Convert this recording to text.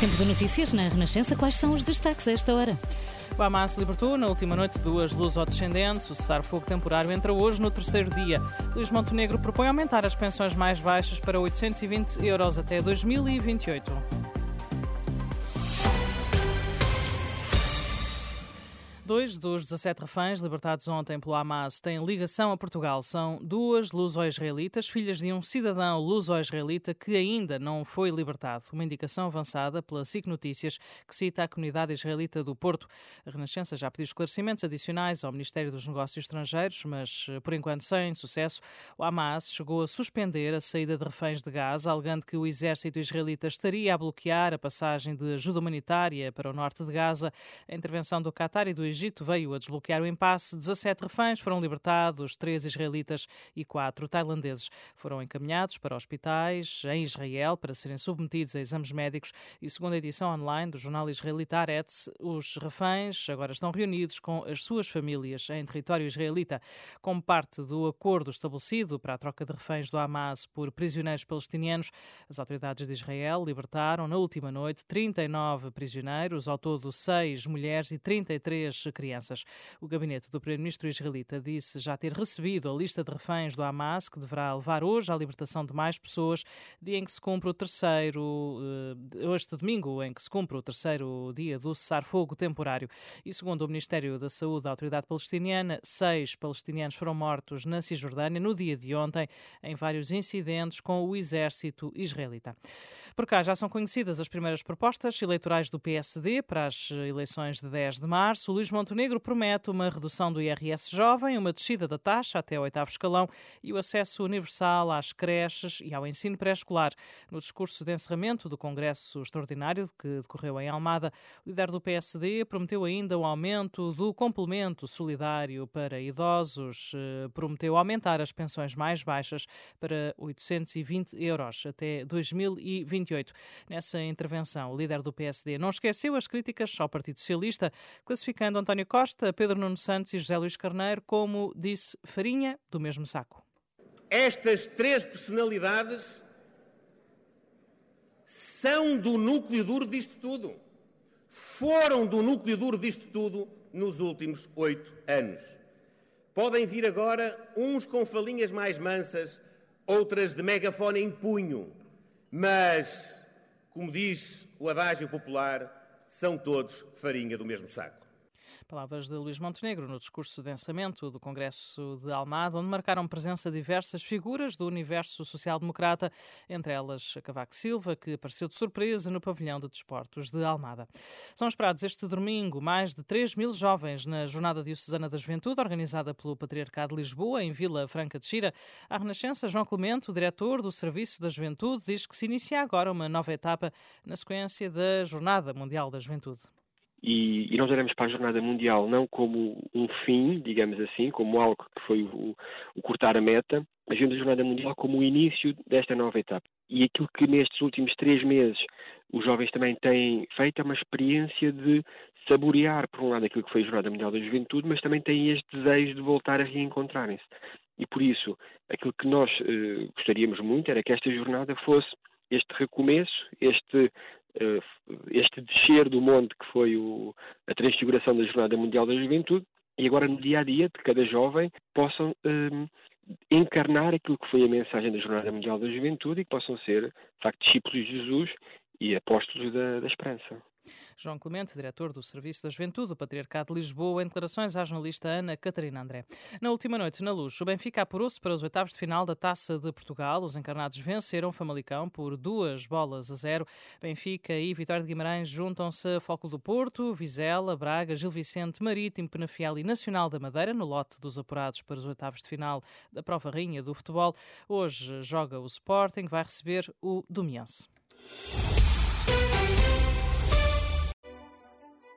Tempo de notícias na Renascença. Quais são os destaques a esta hora? O Hamas libertou na última noite duas luso-descendentes. O cessar-fogo temporário entra hoje no terceiro dia. Luís Montenegro propõe aumentar as pensões mais baixas para 820 euros até 2028. Dois dos 17 reféns libertados ontem pelo Hamas têm ligação a Portugal. São duas luso-israelitas, filhas de um cidadão luso-israelita que ainda não foi libertado. Uma indicação avançada pela SIC Notícias, que cita a comunidade israelita do Porto. A Renascença já pediu esclarecimentos adicionais ao Ministério dos Negócios Estrangeiros, mas por enquanto sem sucesso. O Hamas chegou a suspender a saída de reféns de Gaza, alegando que o exército israelita estaria a bloquear a passagem de ajuda humanitária para o norte de Gaza. A intervenção do Qatar e do Egito Egito veio a desbloquear o impasse. 17 reféns foram libertados, três israelitas e quatro tailandeses foram encaminhados para hospitais em Israel para serem submetidos a exames médicos e, segundo a edição online do jornal israelita Aretz, os reféns agora estão reunidos com as suas famílias em território israelita. Como parte do acordo estabelecido para a troca de reféns do Hamas por prisioneiros palestinianos, as autoridades de Israel libertaram na última noite 39 prisioneiros, ao todo seis mulheres e 33 crianças. O gabinete do primeiro-ministro israelita disse já ter recebido a lista de reféns do Hamas, que deverá levar hoje à libertação de mais pessoas, dia em que se cumpre o terceiro, eh, este domingo, em que se cumpre o terceiro dia do cessar-fogo temporário. E segundo o Ministério da Saúde da Autoridade Palestiniana, seis palestinianos foram mortos na Cisjordânia no dia de ontem, em vários incidentes com o exército israelita. Por cá já são conhecidas as primeiras propostas eleitorais do PSD para as eleições de 10 de março. Luís Montenegro promete uma redução do IRS jovem, uma descida da taxa até ao oitavo escalão e o acesso universal às creches e ao ensino pré-escolar. No discurso de encerramento do Congresso Extraordinário que decorreu em Almada, o líder do PSD prometeu ainda o aumento do complemento solidário para idosos, eh, prometeu aumentar as pensões mais baixas para 820 euros até 2028. Nessa intervenção, o líder do PSD não esqueceu as críticas ao Partido Socialista, classificando António Costa, Pedro Nuno Santos e José Luís Carneiro como, disse, farinha do mesmo saco. Estas três personalidades são do núcleo duro disto tudo. Foram do núcleo duro disto tudo nos últimos oito anos. Podem vir agora uns com falinhas mais mansas, outras de megafone em punho, mas, como diz o adágio popular, são todos farinha do mesmo saco. Palavras de Luís Montenegro no discurso de encerramento do Congresso de Almada, onde marcaram presença diversas figuras do universo social-democrata, entre elas Cavaco Silva, que apareceu de surpresa no pavilhão de desportos de Almada. São esperados este domingo mais de 3 mil jovens na Jornada Diocesana da Juventude, organizada pelo Patriarcado de Lisboa, em Vila Franca de Xira. A Renascença, João Clemente, o diretor do Serviço da Juventude, diz que se inicia agora uma nova etapa na sequência da Jornada Mundial da Juventude. E, e, nós olhamos para a Jornada Mundial não como um fim, digamos assim, como algo que foi o, o, cortar a meta, mas vemos a Jornada Mundial como o início desta nova etapa. E aquilo que nestes últimos três meses os jovens também têm feito é uma experiência de saborear, por um lado, aquilo que foi a Jornada Mundial da Juventude, mas também têm este desejo de voltar a reencontrarem-se. E por isso, aquilo que nós eh, gostaríamos muito era que esta jornada fosse este recomeço, este este descer do monte que foi o, a transfiguração da Jornada Mundial da Juventude e agora no dia a dia de cada jovem possam um, encarnar aquilo que foi a mensagem da Jornada Mundial da Juventude e que possam ser, de facto, discípulos de Jesus e apóstolos da, da esperança. João Clemente, diretor do Serviço da Juventude do Patriarcado de Lisboa, em declarações à jornalista Ana Catarina André. Na última noite, na luz, o Benfica apurou-se para os oitavos de final da Taça de Portugal. Os encarnados venceram Famalicão por duas bolas a zero. Benfica e Vitória de Guimarães juntam-se a Foco do Porto, Vizela, Braga, Gil Vicente, Marítimo, Penafiel e Nacional da Madeira, no lote dos apurados para os oitavos de final da prova rainha do futebol. Hoje joga o Sporting, vai receber o Domiense.